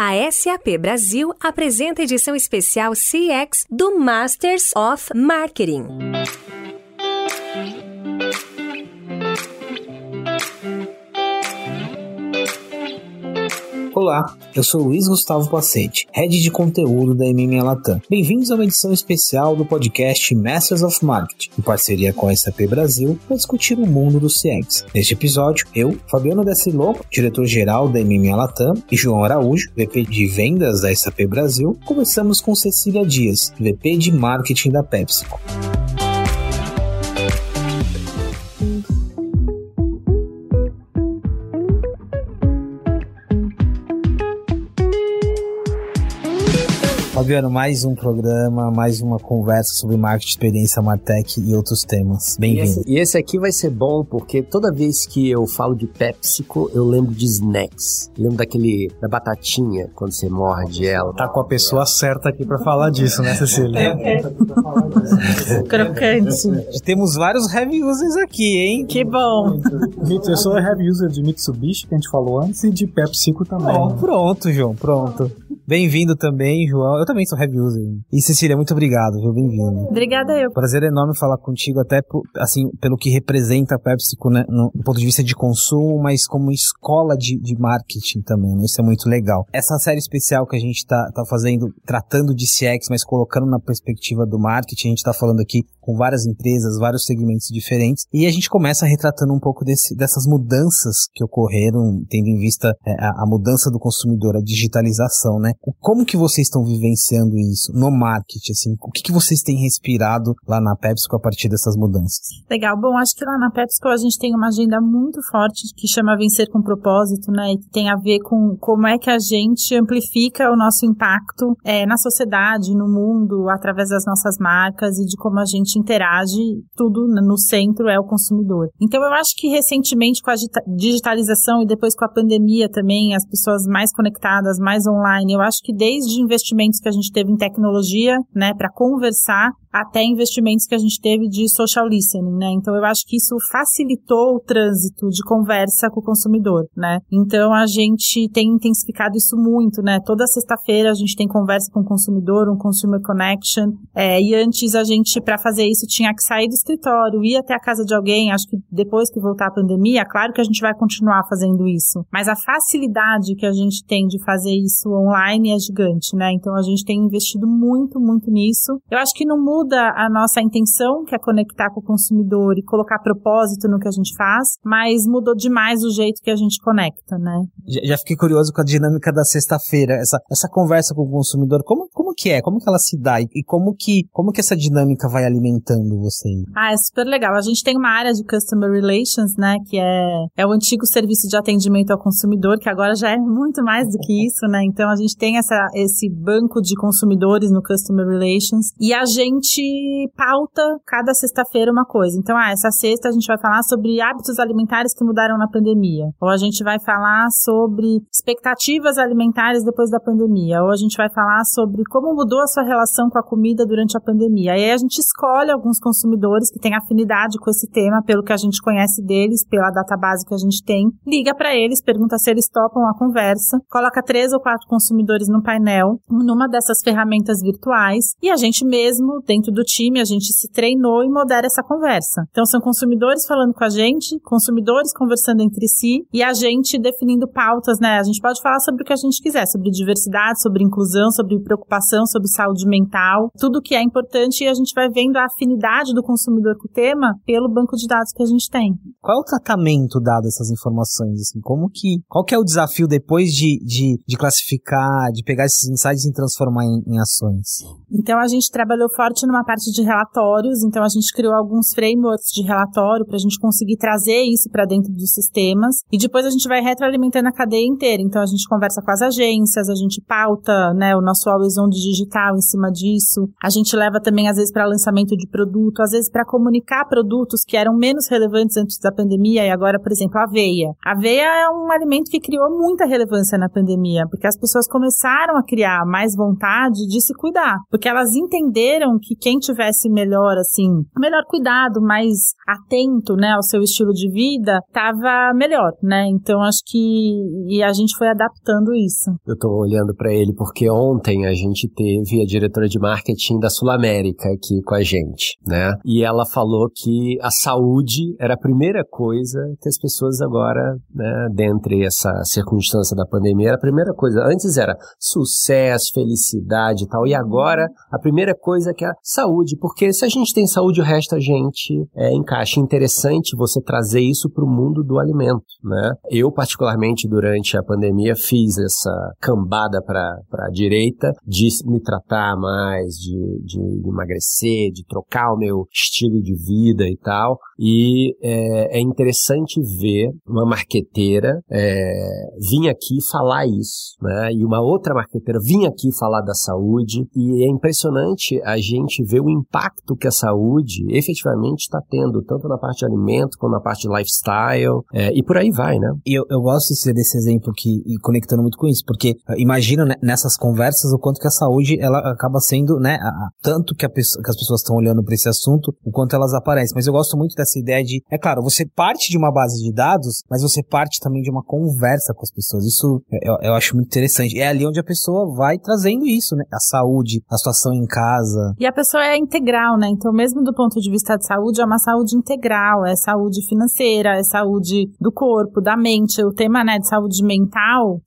A SAP Brasil apresenta edição especial CX do Masters of Marketing. Olá, eu sou Luiz Gustavo Pacete, Head de Conteúdo da MMA Latam. Bem-vindos a uma edição especial do podcast Masters of Marketing, em parceria com a SAP Brasil, para discutir o mundo do CX. Neste episódio, eu, Fabiano Decilon, diretor-geral da MMA Latam, e João Araújo, VP de Vendas da SAP Brasil, conversamos com Cecília Dias, VP de Marketing da PepsiCo. Fabiano, mais um programa, mais uma conversa sobre marketing, experiência, Martech e outros temas. Bem-vindo. E, e, esse aqui vai ser bom porque toda vez que eu falo de PepsiCo, eu lembro de snacks. lembro daquele da batatinha quando você morde ela. Tá com a pessoa certa aqui para falar disso, né, Cecília? Crocante. Temos vários heavy users aqui, hein? Que bom. Eu sou heavy user de Mitsubishi, que a gente falou antes, e de PepsiCo também. Oh, pronto, João, pronto. Bem-vindo também, João. Eu também sou heavy user. E Cecília, muito obrigado, viu? Bem-vindo. Obrigada eu. Prazer enorme falar contigo, até assim, pelo que representa a PepsiCo, né, no, ponto de vista de consumo, mas como escola de, de marketing também, né? Isso é muito legal. Essa série especial que a gente tá, tá fazendo, tratando de CX, mas colocando na perspectiva do marketing, a gente tá falando aqui com várias empresas, vários segmentos diferentes, e a gente começa retratando um pouco desse, dessas mudanças que ocorreram, tendo em vista é, a, a mudança do consumidor, a digitalização, né? Como que vocês estão vivenciando isso no marketing, assim? O que, que vocês têm respirado lá na PepsiCo a partir dessas mudanças? Legal. Bom, acho que lá na PepsiCo a gente tem uma agenda muito forte que chama Vencer com Propósito, né? E que tem a ver com como é que a gente amplifica o nosso impacto é, na sociedade, no mundo, através das nossas marcas e de como a gente interage, tudo no centro é o consumidor. Então eu acho que recentemente com a digitalização e depois com a pandemia também, as pessoas mais conectadas, mais online, eu acho que desde investimentos que a gente teve em tecnologia, né, para conversar, até investimentos que a gente teve de social listening, né? Então eu acho que isso facilitou o trânsito de conversa com o consumidor, né? Então a gente tem intensificado isso muito, né? Toda sexta-feira a gente tem conversa com o consumidor, um consumer connection, é, e antes a gente para fazer isso tinha que sair do escritório, ir até a casa de alguém. Acho que depois que voltar a pandemia, claro que a gente vai continuar fazendo isso, mas a facilidade que a gente tem de fazer isso online é gigante, né? Então a gente tem investido muito, muito nisso. Eu acho que não muda muda a nossa intenção, que é conectar com o consumidor e colocar propósito no que a gente faz, mas mudou demais o jeito que a gente conecta, né? Já, já fiquei curioso com a dinâmica da sexta-feira, essa, essa conversa com o consumidor, como, como que é? Como que ela se dá? E, e como que, como que essa dinâmica vai alimentando você? Ah, é super legal. A gente tem uma área de Customer Relations, né, que é, é o antigo serviço de atendimento ao consumidor, que agora já é muito mais do que isso, né? Então a gente tem essa, esse banco de consumidores no Customer Relations e a gente gente pauta cada sexta-feira uma coisa. Então, ah, essa sexta a gente vai falar sobre hábitos alimentares que mudaram na pandemia. Ou a gente vai falar sobre expectativas alimentares depois da pandemia. Ou a gente vai falar sobre como mudou a sua relação com a comida durante a pandemia. Aí a gente escolhe alguns consumidores que têm afinidade com esse tema, pelo que a gente conhece deles, pela database que a gente tem, liga para eles, pergunta se eles topam a conversa, coloca três ou quatro consumidores no painel, numa dessas ferramentas virtuais, e a gente mesmo, dentro dentro do time, a gente se treinou e modera essa conversa. Então, são consumidores falando com a gente, consumidores conversando entre si e a gente definindo pautas, né? A gente pode falar sobre o que a gente quiser, sobre diversidade, sobre inclusão, sobre preocupação, sobre saúde mental, tudo que é importante e a gente vai vendo a afinidade do consumidor com o tema pelo banco de dados que a gente tem. Qual é o tratamento dado a essas informações? Assim, como que, qual que é o desafio depois de, de, de classificar, de pegar esses insights e transformar em, em ações? Então, a gente trabalhou forte numa parte de relatórios, então a gente criou alguns frameworks de relatório para a gente conseguir trazer isso para dentro dos sistemas e depois a gente vai retroalimentando a cadeia inteira. Então a gente conversa com as agências, a gente pauta, né, o nosso on digital em cima disso. A gente leva também, às vezes, para lançamento de produto, às vezes para comunicar produtos que eram menos relevantes antes da pandemia e agora, por exemplo, a aveia. A aveia é um alimento que criou muita relevância na pandemia, porque as pessoas começaram a criar mais vontade de se cuidar, porque elas entenderam que quem tivesse melhor, assim, melhor cuidado, mais atento, né, ao seu estilo de vida, tava melhor, né? Então acho que e a gente foi adaptando isso. Eu tô olhando para ele porque ontem a gente teve a diretora de marketing da Sul América aqui com a gente, né? E ela falou que a saúde era a primeira coisa que as pessoas agora, né, dentre essa circunstância da pandemia, era a primeira coisa. Antes era sucesso, felicidade e tal, e agora a primeira coisa que a saúde, porque se a gente tem saúde, o resto a gente é, encaixa. Interessante você trazer isso para o mundo do alimento, né? Eu, particularmente, durante a pandemia, fiz essa cambada para a direita de me tratar mais, de, de emagrecer, de trocar o meu estilo de vida e tal. E é, é interessante ver uma marqueteira é, vir aqui falar isso, né? E uma outra marqueteira vir aqui falar da saúde. E é impressionante a gente ver o impacto que a saúde efetivamente está tendo, tanto na parte de alimento como na parte de lifestyle, é, e por aí vai, né? E eu, eu gosto desse exemplo que, e conectando muito com isso, porque uh, imagina né, nessas conversas o quanto que a saúde ela acaba sendo, né, a, a, tanto que, a, que as pessoas estão olhando para esse assunto, o quanto elas aparecem. Mas eu gosto muito dessa essa ideia de, é claro, você parte de uma base de dados, mas você parte também de uma conversa com as pessoas. Isso eu, eu acho muito interessante. É ali onde a pessoa vai trazendo isso, né? A saúde, a situação em casa. E a pessoa é integral, né? Então, mesmo do ponto de vista de saúde, é uma saúde integral, é saúde financeira, é saúde do corpo, da mente. O tema, né, de saúde mental,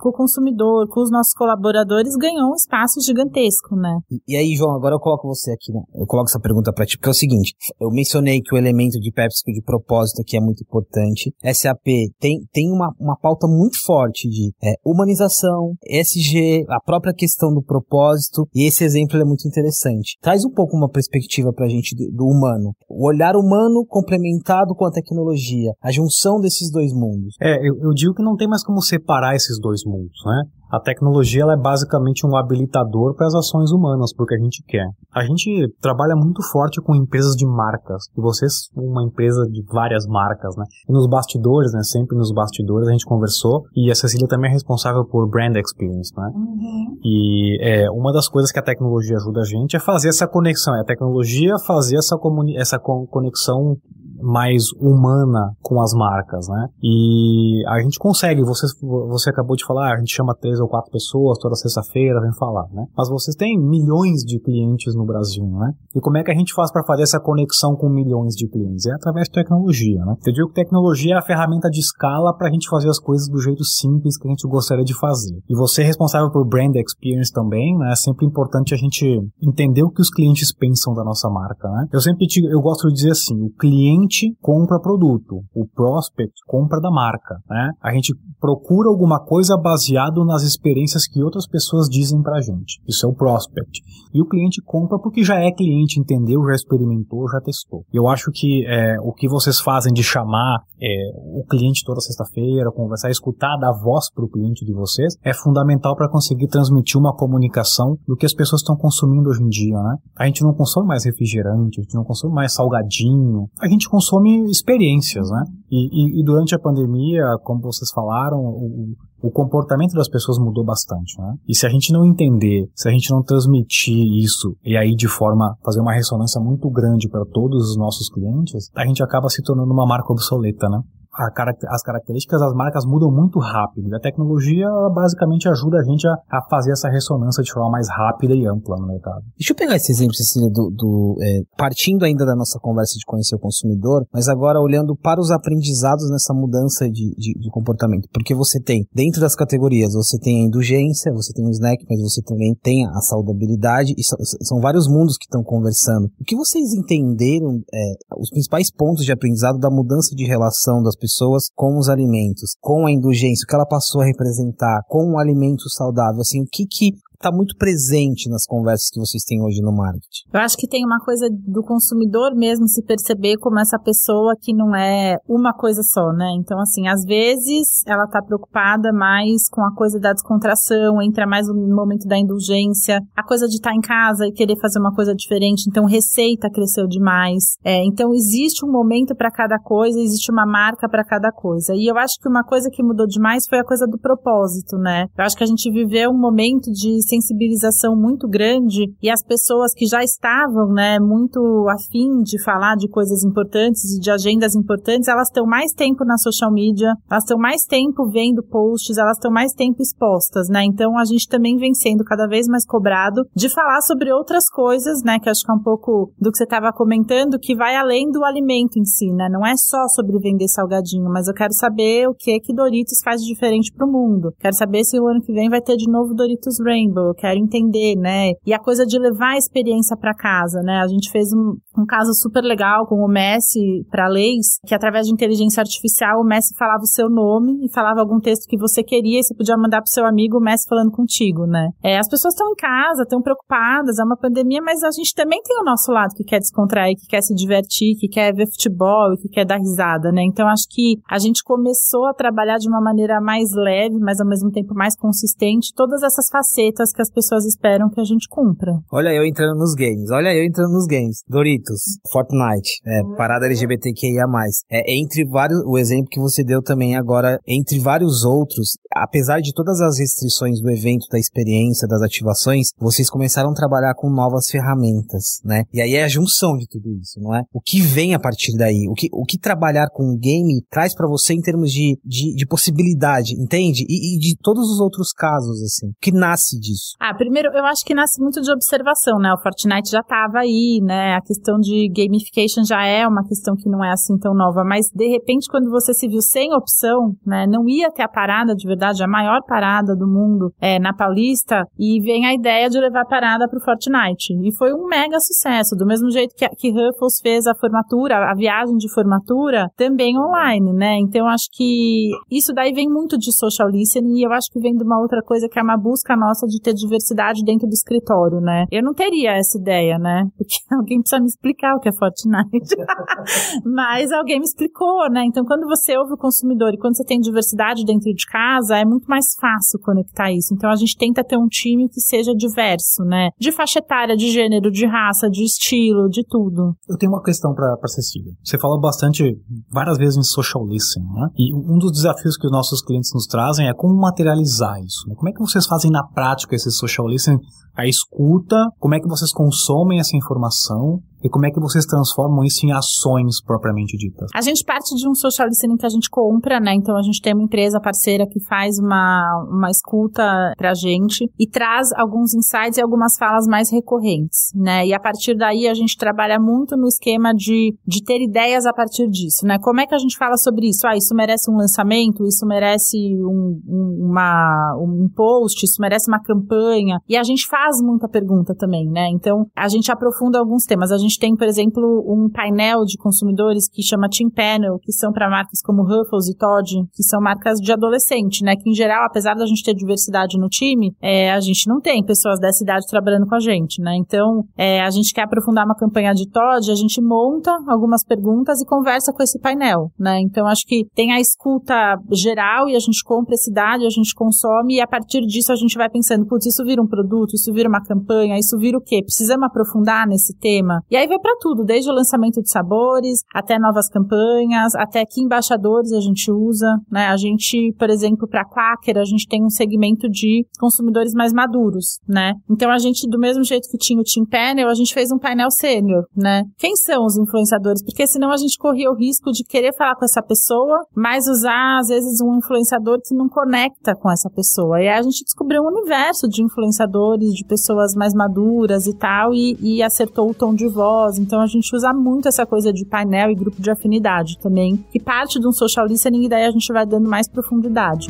com o consumidor, com os nossos colaboradores, ganhou um espaço gigantesco, né? E, e aí, João, agora eu coloco você aqui, né? Eu coloco essa pergunta para ti, porque é o seguinte, eu mencionei que o elemento de PepsiCo de propósito que é muito importante. SAP tem, tem uma, uma pauta muito forte de é, humanização, SG, a própria questão do propósito, e esse exemplo é muito interessante. Traz um pouco uma perspectiva pra gente do, humano. O olhar humano complementado com a tecnologia, a junção desses dois mundos. É, eu, eu digo que não tem mais como separar esses dois mundos, né? A tecnologia ela é basicamente um habilitador para as ações humanas, porque a gente quer. A gente trabalha muito forte com empresas de marcas, e vocês uma empresa de várias marcas, né? E nos bastidores, né? Sempre nos bastidores a gente conversou, e a Cecília também é responsável por brand experience, né? Uhum. E é, uma das coisas que a tecnologia ajuda a gente é fazer essa conexão, é a tecnologia fazer essa, essa conexão mais humana com as marcas, né? E a gente consegue, você, você acabou de falar, a gente chama três ou quatro pessoas toda sexta-feira, vem falar, né? Mas vocês têm milhões de clientes no Brasil, né? E como é que a gente faz para fazer essa conexão com milhões de clientes? É através de tecnologia, né? Eu digo que tecnologia é a ferramenta de escala para a gente fazer as coisas do jeito simples que a gente gostaria de fazer. E você é responsável por brand experience também, né? É sempre importante a gente entender o que os clientes pensam da nossa marca, né? Eu sempre digo, eu gosto de dizer assim, o cliente cliente compra produto, o prospect compra da marca, né? A gente procura alguma coisa baseado nas experiências que outras pessoas dizem pra gente. Isso é o prospect. E o cliente compra porque já é cliente, entendeu, já experimentou, já testou. Eu acho que é, o que vocês fazem de chamar é, o cliente toda sexta-feira, conversar, escutar, dar voz para o cliente de vocês, é fundamental para conseguir transmitir uma comunicação do que as pessoas estão consumindo hoje em dia, né? A gente não consome mais refrigerante, a gente não consome mais salgadinho, a gente consome experiências, né? E, e, e durante a pandemia, como vocês falaram, o, o comportamento das pessoas mudou bastante, né? E se a gente não entender, se a gente não transmitir isso e aí de forma fazer uma ressonância muito grande para todos os nossos clientes, a gente acaba se tornando uma marca obsoleta, né? As características das marcas mudam muito rápido. E a tecnologia basicamente ajuda a gente a, a, fazer essa ressonância de forma mais rápida e ampla no mercado. Deixa eu pegar esse exemplo, Cecília, do, do é, partindo ainda da nossa conversa de conhecer o consumidor, mas agora olhando para os aprendizados nessa mudança de, de, de comportamento. Porque você tem, dentro das categorias, você tem a indulgência, você tem o snack, mas você também tem a saudabilidade, e so, são vários mundos que estão conversando. O que vocês entenderam, é, os principais pontos de aprendizado da mudança de relação das pessoas com os alimentos, com a indulgência, o que ela passou a representar, com o alimento saudável, assim, o que que está muito presente nas conversas que vocês têm hoje no marketing? Eu acho que tem uma coisa do consumidor mesmo se perceber como essa pessoa que não é uma coisa só, né? Então, assim, às vezes ela está preocupada mais com a coisa da descontração, entra mais no momento da indulgência, a coisa de estar tá em casa e querer fazer uma coisa diferente. Então, receita cresceu demais. É, então, existe um momento para cada coisa, existe uma marca para cada coisa. E eu acho que uma coisa que mudou demais foi a coisa do propósito, né? Eu acho que a gente viveu um momento de sensibilização muito grande e as pessoas que já estavam, né, muito afim de falar de coisas importantes e de agendas importantes, elas estão mais tempo na social media, elas estão mais tempo vendo posts, elas estão mais tempo expostas, né? Então a gente também vem sendo cada vez mais cobrado de falar sobre outras coisas, né, que acho que é um pouco do que você estava comentando, que vai além do alimento em si, né? Não é só sobre vender salgadinho, mas eu quero saber o que que Doritos faz de diferente para o mundo. Quero saber se o ano que vem vai ter de novo Doritos Rainbow. Eu quero entender, né? E a coisa de levar a experiência para casa, né? A gente fez um, um caso super legal com o Messi para leis, que através de inteligência artificial o Messi falava o seu nome e falava algum texto que você queria e você podia mandar pro seu amigo o Messi falando contigo, né? É, as pessoas estão em casa, estão preocupadas, é uma pandemia, mas a gente também tem o nosso lado que quer descontrair, que quer se divertir, que quer ver futebol, que quer dar risada, né? Então acho que a gente começou a trabalhar de uma maneira mais leve, mas ao mesmo tempo mais consistente, todas essas facetas que as pessoas esperam que a gente cumpra. Olha eu entrando nos games, olha eu entrando nos games. Doritos, Fortnite, é, parada LGBTQIA+. É, entre vários, o exemplo que você deu também agora, entre vários outros, apesar de todas as restrições do evento, da experiência, das ativações, vocês começaram a trabalhar com novas ferramentas, né? E aí é a junção de tudo isso, não é? O que vem a partir daí? O que, o que trabalhar com o game traz para você em termos de, de, de possibilidade, entende? E, e, de todos os outros casos, assim. O que nasce disso? Ah, primeiro, eu acho que nasce muito de observação, né? O Fortnite já tava aí, né? A questão de gamification já é uma questão que não é assim tão nova, mas de repente, quando você se viu sem opção, né? Não ia ter a parada de verdade, a maior parada do mundo é, na Paulista, e vem a ideia de levar a parada pro Fortnite. E foi um mega sucesso, do mesmo jeito que, que Ruffles fez a formatura, a viagem de formatura, também online, né? Então, acho que isso daí vem muito de social listening e eu acho que vem de uma outra coisa que é uma busca nossa de ter diversidade dentro do escritório, né? Eu não teria essa ideia, né? Porque alguém precisa me explicar o que é Fortnite. Mas alguém me explicou, né? Então, quando você ouve o consumidor e quando você tem diversidade dentro de casa, é muito mais fácil conectar isso. Então, a gente tenta ter um time que seja diverso, né? De faixa etária, de gênero, de raça, de estilo, de tudo. Eu tenho uma questão para Cecília. Você fala bastante, várias vezes em social listening, né? E um dos desafios que os nossos clientes nos trazem é como materializar isso. Né? Como é que vocês fazem na prática esse social listening? A escuta, como é que vocês consomem essa informação e como é que vocês transformam isso em ações propriamente ditas? A gente parte de um social listening que a gente compra, né? Então a gente tem uma empresa parceira que faz uma, uma escuta pra gente e traz alguns insights e algumas falas mais recorrentes, né? E a partir daí a gente trabalha muito no esquema de, de ter ideias a partir disso, né? Como é que a gente fala sobre isso? Ah, isso merece um lançamento, isso merece um, um, uma, um post, isso merece uma campanha. E a gente faz muita pergunta também, né? Então a gente aprofunda alguns temas. A gente gente tem, por exemplo, um painel de consumidores que chama Team Panel, que são para marcas como Ruffles e Todd, que são marcas de adolescente, né? Que em geral, apesar da gente ter diversidade no time, é, a gente não tem pessoas dessa idade trabalhando com a gente, né? Então, é, a gente quer aprofundar uma campanha de Todd, a gente monta algumas perguntas e conversa com esse painel, né? Então, acho que tem a escuta geral e a gente compra esse dado, a gente consome e a partir disso a gente vai pensando, putz, isso vira um produto, isso vira uma campanha, isso vira o quê? Precisamos aprofundar nesse tema? E aí aí vai para tudo, desde o lançamento de sabores, até novas campanhas, até que embaixadores a gente usa, né? A gente, por exemplo, para Quaker, a gente tem um segmento de consumidores mais maduros, né? Então a gente, do mesmo jeito que tinha o Team Panel, a gente fez um painel sênior, né? Quem são os influenciadores? Porque senão a gente corria o risco de querer falar com essa pessoa, mas usar, às vezes, um influenciador que não conecta com essa pessoa. E aí a gente descobriu um universo de influenciadores, de pessoas mais maduras e tal, e, e acertou o tom de voz voz. Então a gente usa muito essa coisa de painel e grupo de afinidade também, que parte de um social listening e daí a gente vai dando mais profundidade.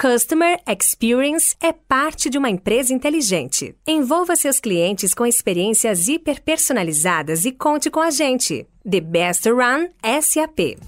Customer Experience é parte de uma empresa inteligente. Envolva seus clientes com experiências hiperpersonalizadas e conte com a gente. The Best Run SAP.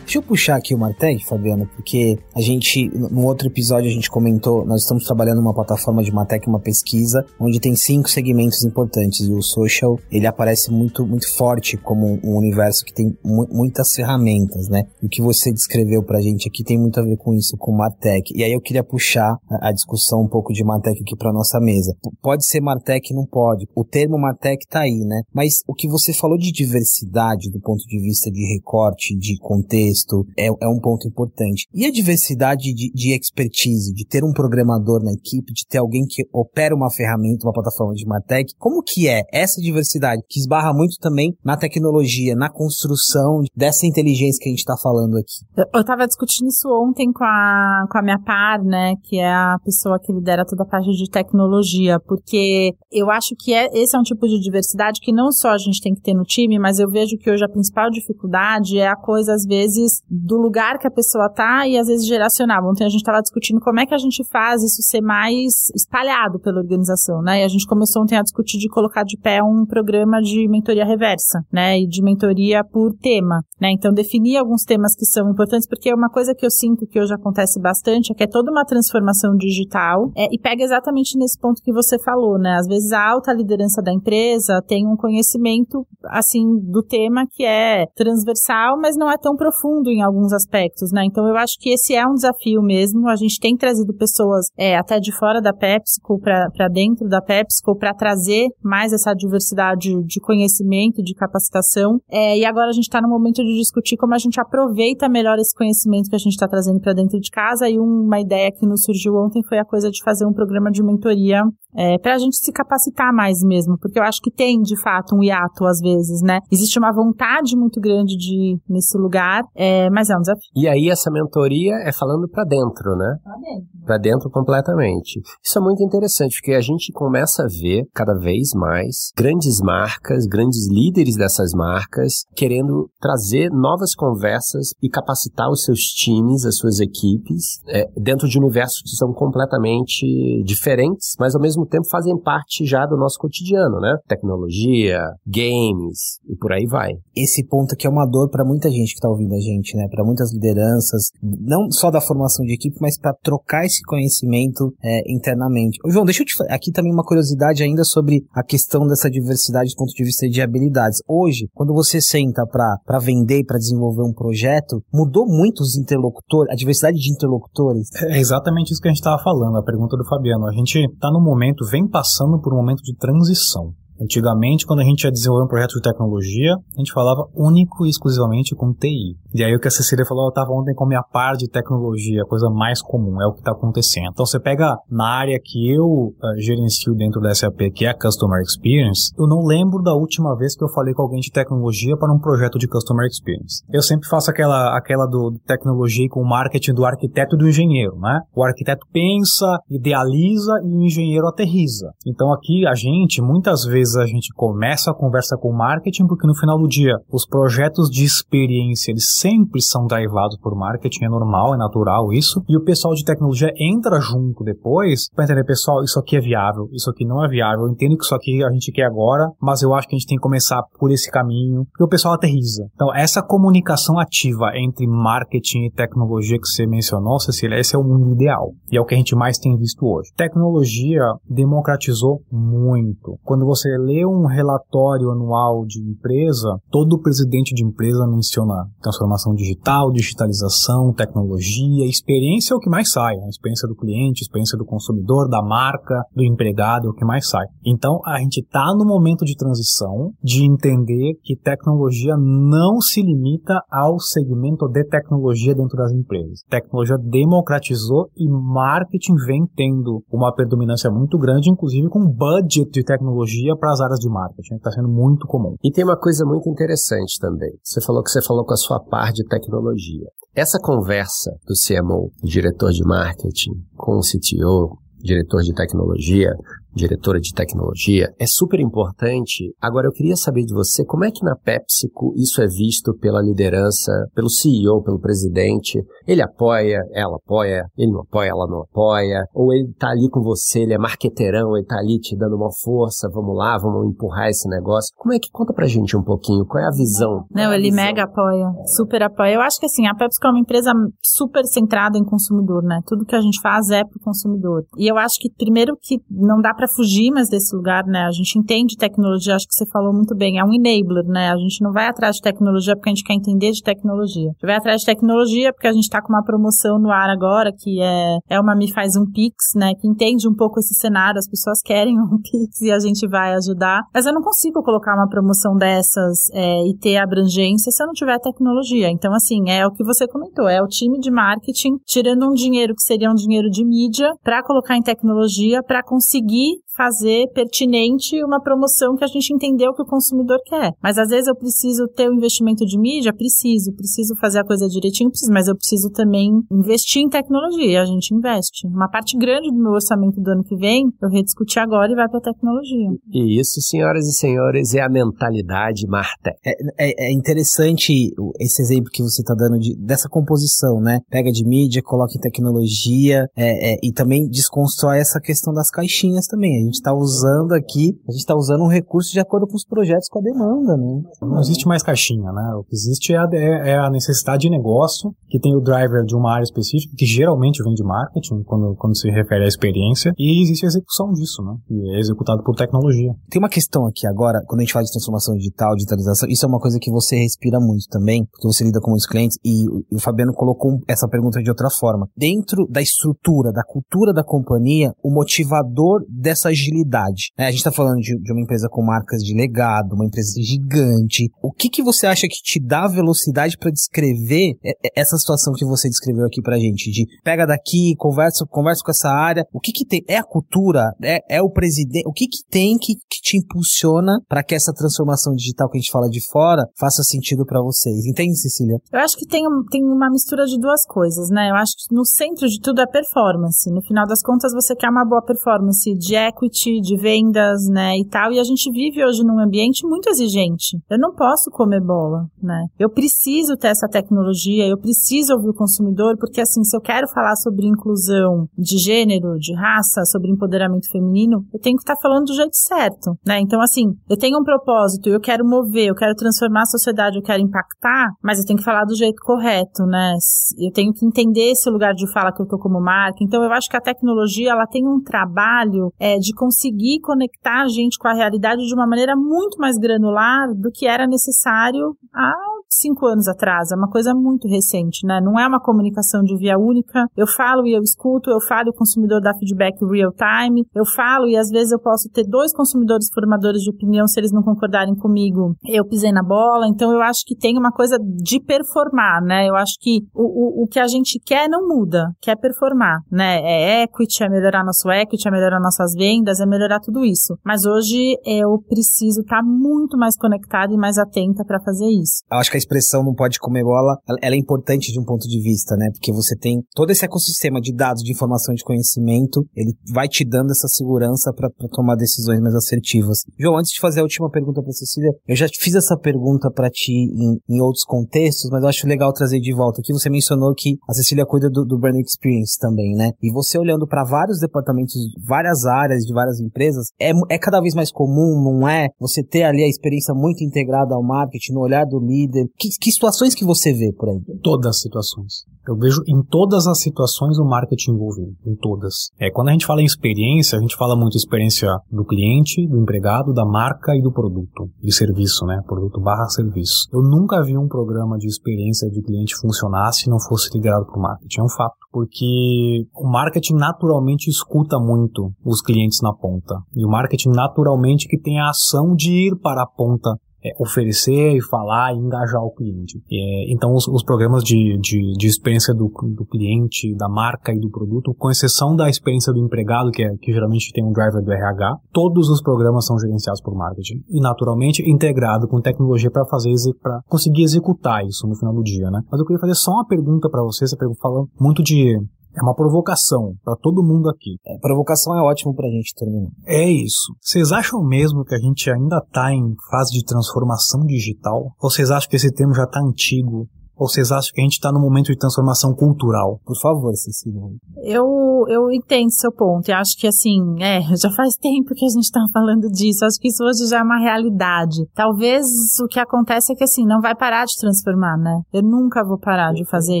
Deixa eu puxar aqui o Martech, Fabiana, porque a gente, no outro episódio, a gente comentou, nós estamos trabalhando numa plataforma de Martech, uma pesquisa, onde tem cinco segmentos importantes. E o social, ele aparece muito, muito forte como um universo que tem mu muitas ferramentas, né? O que você descreveu pra gente aqui tem muito a ver com isso, com Martech. E aí eu queria puxar a, discussão um pouco de Martech aqui pra nossa mesa. P pode ser Martech, não pode. O termo Martech tá aí, né? Mas o que você falou de diversidade do ponto de vista de recorte, de contexto, é, é um ponto importante. E a diversidade de, de expertise, de ter um programador na equipe, de ter alguém que opera uma ferramenta, uma plataforma de Martech, como que é essa diversidade que esbarra muito também na tecnologia, na construção dessa inteligência que a gente está falando aqui? Eu estava discutindo isso ontem com a, com a minha par, né, que é a pessoa que lidera toda a parte de tecnologia, porque eu acho que é, esse é um tipo de diversidade que não só a gente tem que ter no time, mas eu vejo que hoje a principal dificuldade é a coisa, às vezes, do lugar que a pessoa tá e às vezes geracional. Ontem a gente estava discutindo como é que a gente faz isso ser mais espalhado pela organização, né? E a gente começou ontem a discutir de colocar de pé um programa de mentoria reversa, né? E de mentoria por tema, né? Então definir alguns temas que são importantes, porque uma coisa que eu sinto que hoje acontece bastante é que é toda uma transformação digital é, e pega exatamente nesse ponto que você falou, né? Às vezes a alta liderança da empresa tem um conhecimento, assim, do tema que é transversal, mas não é tão profundo em alguns aspectos, né? Então eu acho que esse é um desafio mesmo. A gente tem trazido pessoas é, até de fora da PepsiCo para dentro da PepsiCo para trazer mais essa diversidade de conhecimento, de capacitação. É, e agora a gente está no momento de discutir como a gente aproveita melhor esse conhecimento que a gente está trazendo para dentro de casa. E uma ideia que nos surgiu ontem foi a coisa de fazer um programa de mentoria é, para a gente se capacitar mais mesmo, porque eu acho que tem de fato um hiato às vezes, né? Existe uma vontade muito grande de ir nesse lugar, é, mas é um desafio. E aí essa mentoria é falando para dentro, né? Pra dentro. Para dentro completamente. Isso é muito interessante, porque a gente começa a ver cada vez mais grandes marcas, grandes líderes dessas marcas querendo trazer novas conversas e capacitar os seus times, as suas equipes, é, dentro de universos que são completamente diferentes, mas ao mesmo tempo fazem parte já do nosso cotidiano, né? Tecnologia, games e por aí vai. Esse ponto aqui é uma dor para muita gente que está ouvindo a gente, né? Para muitas lideranças, não só da formação de equipe, mas para trocar esse conhecimento é, internamente. Ô, João, deixa eu te falar aqui também uma curiosidade ainda sobre a questão dessa diversidade do ponto de vista de habilidades. Hoje, quando você senta para vender para desenvolver um projeto, mudou muito os interlocutores, a diversidade de interlocutores. É exatamente isso que a gente estava falando, a pergunta do Fabiano. A gente está no momento, vem passando por um momento de transição. Antigamente, quando a gente ia desenvolver um projeto de tecnologia, a gente falava único e exclusivamente com TI. E aí o que a Cecília falou, eu estava ontem com a minha par de tecnologia, a coisa mais comum, é o que está acontecendo. Então você pega na área que eu uh, gerencio dentro da SAP, que é a Customer Experience, eu não lembro da última vez que eu falei com alguém de tecnologia para um projeto de Customer Experience. Eu sempre faço aquela, aquela do tecnologia com o marketing do arquiteto e do engenheiro, né? O arquiteto pensa, idealiza e o engenheiro aterriza. Então aqui a gente, muitas vezes, vezes a gente começa a conversa com o marketing, porque no final do dia os projetos de experiência eles sempre são drivados por marketing, é normal, é natural isso, e o pessoal de tecnologia entra junto depois para entender, pessoal, isso aqui é viável, isso aqui não é viável, eu entendo que isso aqui a gente quer agora, mas eu acho que a gente tem que começar por esse caminho, e o pessoal aterriza. Então, essa comunicação ativa entre marketing e tecnologia que você mencionou, Cecília, esse é o mundo ideal, e é o que a gente mais tem visto hoje. Tecnologia democratizou muito. Quando você lê um relatório anual de empresa, todo presidente de empresa menciona transformação digital, digitalização, tecnologia, experiência é o que mais sai. A experiência do cliente, a experiência do consumidor, da marca, do empregado é o que mais sai. Então, a gente está no momento de transição de entender que tecnologia não se limita ao segmento de tecnologia dentro das empresas. Tecnologia democratizou e marketing vem tendo uma predominância muito grande, inclusive com budget de tecnologia para as áreas de marketing. Está sendo muito comum. E tem uma coisa muito interessante também. Você falou que você falou com a sua par de tecnologia. Essa conversa do CMO, diretor de marketing, com o CTO, diretor de tecnologia, diretora de tecnologia, é super importante. Agora, eu queria saber de você como é que na PepsiCo isso é visto pela liderança, pelo CEO, pelo presidente. Ele apoia, ela apoia, ele não apoia, ela não apoia, ou ele tá ali com você, ele é marqueteirão, ele tá ali te dando uma força, vamos lá, vamos empurrar esse negócio. Como é que conta pra gente um pouquinho, qual é a visão? Não, é ele visão? mega apoia, super apoia. Eu acho que assim, a PepsiCo é uma empresa super centrada em consumidor, né? Tudo que a gente faz é pro consumidor. E eu acho que primeiro que não dá para fugir mais desse lugar, né? A gente entende tecnologia, acho que você falou muito bem, é um enabler, né? A gente não vai atrás de tecnologia porque a gente quer entender de tecnologia. A gente vai atrás de tecnologia porque a gente tá com uma promoção no ar agora, que é, é uma Me Faz um Pix, né? Que entende um pouco esse cenário, as pessoas querem um Pix e a gente vai ajudar. Mas eu não consigo colocar uma promoção dessas é, e ter abrangência se eu não tiver tecnologia. Então, assim, é o que você comentou, é o time de marketing tirando um dinheiro que seria um dinheiro de mídia para colocar em tecnologia para conseguir e fazer pertinente uma promoção que a gente entendeu que o consumidor quer. Mas às vezes eu preciso ter o um investimento de mídia, preciso, preciso fazer a coisa direitinho, preciso, mas eu preciso também investir em tecnologia, a gente investe. Uma parte grande do meu orçamento do ano que vem, eu rediscuti agora e vai para tecnologia. E isso, senhoras e senhores, é a mentalidade Marta. É, é, é interessante esse exemplo que você está dando de, dessa composição, né? Pega de mídia, coloca em tecnologia é, é, e também desconstrói essa questão das caixinhas também gente está usando aqui, a gente está usando um recurso de acordo com os projetos, com a demanda, né? Não existe mais caixinha, né? O que existe é a, é, é a necessidade de negócio, que tem o driver de uma área específica, que geralmente vem de marketing, quando, quando se refere à experiência, e existe a execução disso, né? E é executado por tecnologia. Tem uma questão aqui agora, quando a gente fala de transformação digital, digitalização, isso é uma coisa que você respira muito também, porque você lida com muitos clientes, e, e o Fabiano colocou essa pergunta de outra forma. Dentro da estrutura, da cultura da companhia, o motivador dessa agilidade. Né? A gente está falando de, de, uma empresa com marcas de legado, uma empresa gigante. O que, que você acha que te dá velocidade para descrever essa situação que você descreveu aqui para gente? De pega daqui, conversa, conversa com essa área. O que, que tem? É a cultura? É, é o presidente? O que, que tem que, que te impulsiona para que essa transformação digital que a gente fala de fora faça sentido para vocês? Entende, Cecília? Eu acho que tem, tem uma mistura de duas coisas, né? Eu acho que no centro de tudo é performance. No final das contas, você quer uma boa performance de equity, de vendas, né, e tal, e a gente vive hoje num ambiente muito exigente. Eu não posso comer bola, né? Eu preciso ter essa tecnologia, eu preciso ouvir o consumidor, porque assim, se eu quero falar sobre inclusão de gênero, de raça, sobre empoderamento feminino, eu tenho que estar falando do jeito certo, né? Então, assim, eu tenho um propósito, eu quero mover, eu quero transformar a sociedade, eu quero impactar, mas eu tenho que falar do jeito correto, né? Eu tenho que entender esse lugar de fala que eu tô como marca. Então, eu acho que a tecnologia, ela tem um trabalho é, de conseguir conectar a gente com a realidade de uma maneira muito mais granular do que era necessário há cinco anos atrás. É uma coisa muito recente, né? Não é uma comunicação de via única. Eu falo e eu escuto, eu falo e o consumidor dá feedback real time. Eu falo e às vezes eu posso ter dois consumidores formadores de opinião se eles não concordarem comigo. Eu pisei na bola. Então eu acho que tem uma coisa de performar, né? Eu acho que o, o, o que a gente quer não muda, quer performar, né? É equity, é melhorar nosso equity, é melhorar nossas vendas, é melhorar tudo isso. Mas hoje eu preciso estar muito mais conectada e mais atenta para fazer isso. Eu acho que a expressão não pode comer bola, ela é importante de um ponto de vista, né? Porque você tem todo esse ecossistema de dados, de informação e de conhecimento, ele vai te dando essa segurança para tomar decisões mais assertivas. João, antes de fazer a última pergunta para Cecília, eu já fiz essa pergunta para ti em, em, outros contextos, mas eu acho legal trazer de volta aqui. Você mencionou que a Cecília cuida do, do brand experience também, né? E você olhando para vários departamentos, várias áreas de várias empresas, é, é cada vez mais comum, não é? Você ter ali a experiência muito integrada ao marketing, no olhar do líder. Que, que situações que você vê por aí? Todas as situações. Eu vejo em todas as situações o marketing envolvido, em todas. É, quando a gente fala em experiência, a gente fala muito experiência do cliente, do empregado, da marca e do produto, de serviço, né? Produto barra serviço. Eu nunca vi um programa de experiência de cliente funcionar se não fosse liderado por marketing. É um fato, porque o marketing naturalmente escuta muito os clientes na ponta. E o marketing naturalmente que tem a ação de ir para a ponta é, oferecer e falar e engajar o cliente. É, então, os, os programas de, de, de experiência do, do, cliente, da marca e do produto, com exceção da experiência do empregado, que, é, que geralmente tem um driver do RH, todos os programas são gerenciados por marketing e, naturalmente, integrado com tecnologia para fazer para conseguir executar isso no final do dia, né? Mas eu queria fazer só uma pergunta para você, você falando muito de É uma provocação para todo mundo aqui. É, provocação é ótimo pra gente terminar. É isso. Vocês acham mesmo que a gente ainda tá em fase de transformação digital? Ou vocês acham que esse termo já tá antigo ou vocês acham que a gente está num momento de transformação cultural? Por favor, Cecília. Eu, eu entendo seu ponto. Eu acho que, assim, é, já faz tempo que a gente está falando disso. Acho que isso hoje já é uma realidade. Talvez o que acontece é que, assim, não vai parar de transformar, né? Eu nunca vou parar de fazer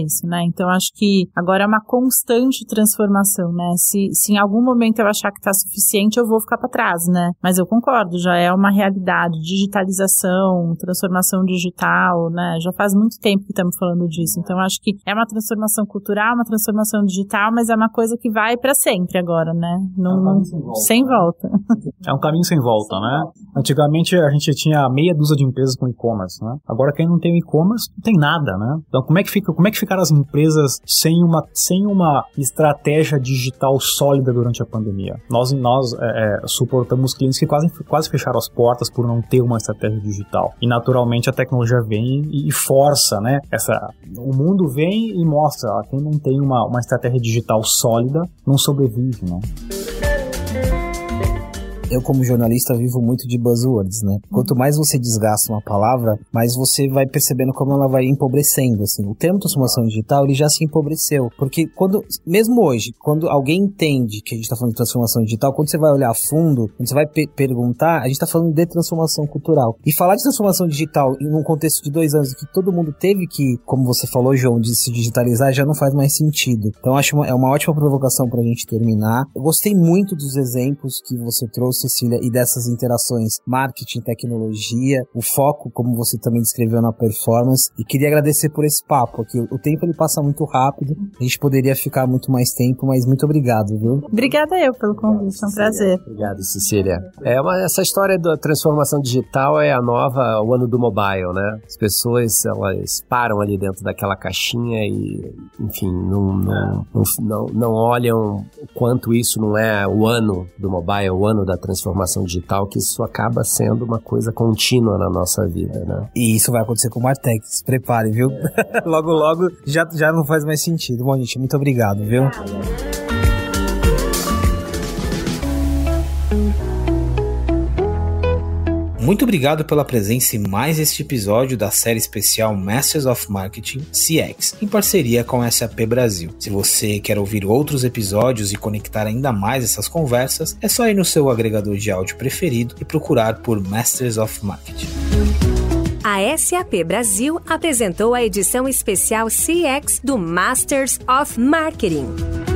isso, né? Então, acho que agora é uma constante transformação, né? Se, se em algum momento eu achar que está suficiente, eu vou ficar para trás, né? Mas eu concordo, já é uma realidade. Digitalização, transformação digital, né? Já faz muito tempo que estamos falando disso. Então, acho que é uma transformação cultural, uma transformação digital, mas é uma coisa que vai para sempre agora, né? Não, é um sem, volta, sem volta. É um caminho sem volta, né? Antigamente a gente tinha meia dúzia de empresas com e-commerce, né? Agora quem não tem e-commerce não tem nada, né? Então como é que fica, como é que ficaram as empresas sem uma, sem uma estratégia digital sólida durante a pandemia? Nós, nós é, é, suportamos clientes que quase, quase fecharam as portas por não ter uma estratégia digital. E naturalmente a tecnologia vem e, e força, né? Essa o mundo vem e mostra, ó, quem não tem uma, uma estratégia digital sólida não sobrevive, né? Eu como jornalista vivo muito de buzzwords, né? Quanto mais você desgasta uma palavra, mais você vai percebendo como ela vai empobrecendo, assim. O termo transformação digital, ele já se empobreceu, porque quando, mesmo hoje, quando alguém entende que a gente tá falando de transformação digital, quando você vai olhar a fundo, quando você vai pe perguntar, a gente tá falando de transformação cultural. E falar de transformação digital em um contexto de dois anos que todo mundo teve que, como você falou, João, de se digitalizar, já não faz mais sentido. Então acho uma, é uma ótima provocação pra gente terminar. Eu gostei muito dos exemplos que você trouxe Cecília, e dessas interações marketing, tecnologia, o foco, como você também descreveu na performance. E queria agradecer por esse papo aqui. O tempo ele passa muito rápido, a gente poderia ficar muito mais tempo, mas muito obrigado, viu? Obrigada eu pelo convite, é um prazer. Obrigado, Cecília. É uma, essa história da transformação digital é a nova, o ano do mobile, né? As pessoas, elas param ali dentro daquela caixinha e, enfim, não, não, não, não, não olham o quanto isso não é o ano do mobile, o ano da transformação digital, que isso acaba sendo uma coisa contínua na nossa vida, né? E isso vai acontecer com o Martech, se prepare, viu? É. logo, logo já, já não faz mais sentido. Bom, gente, muito obrigado, viu? Muito obrigado pela presença em mais este episódio da série especial Masters of Marketing CX, em parceria com a SAP Brasil. Se você quer ouvir outros episódios e conectar ainda mais essas conversas, é só ir no seu agregador de áudio preferido e procurar por Masters of Marketing. A SAP Brasil apresentou a edição especial CX do Masters of Marketing.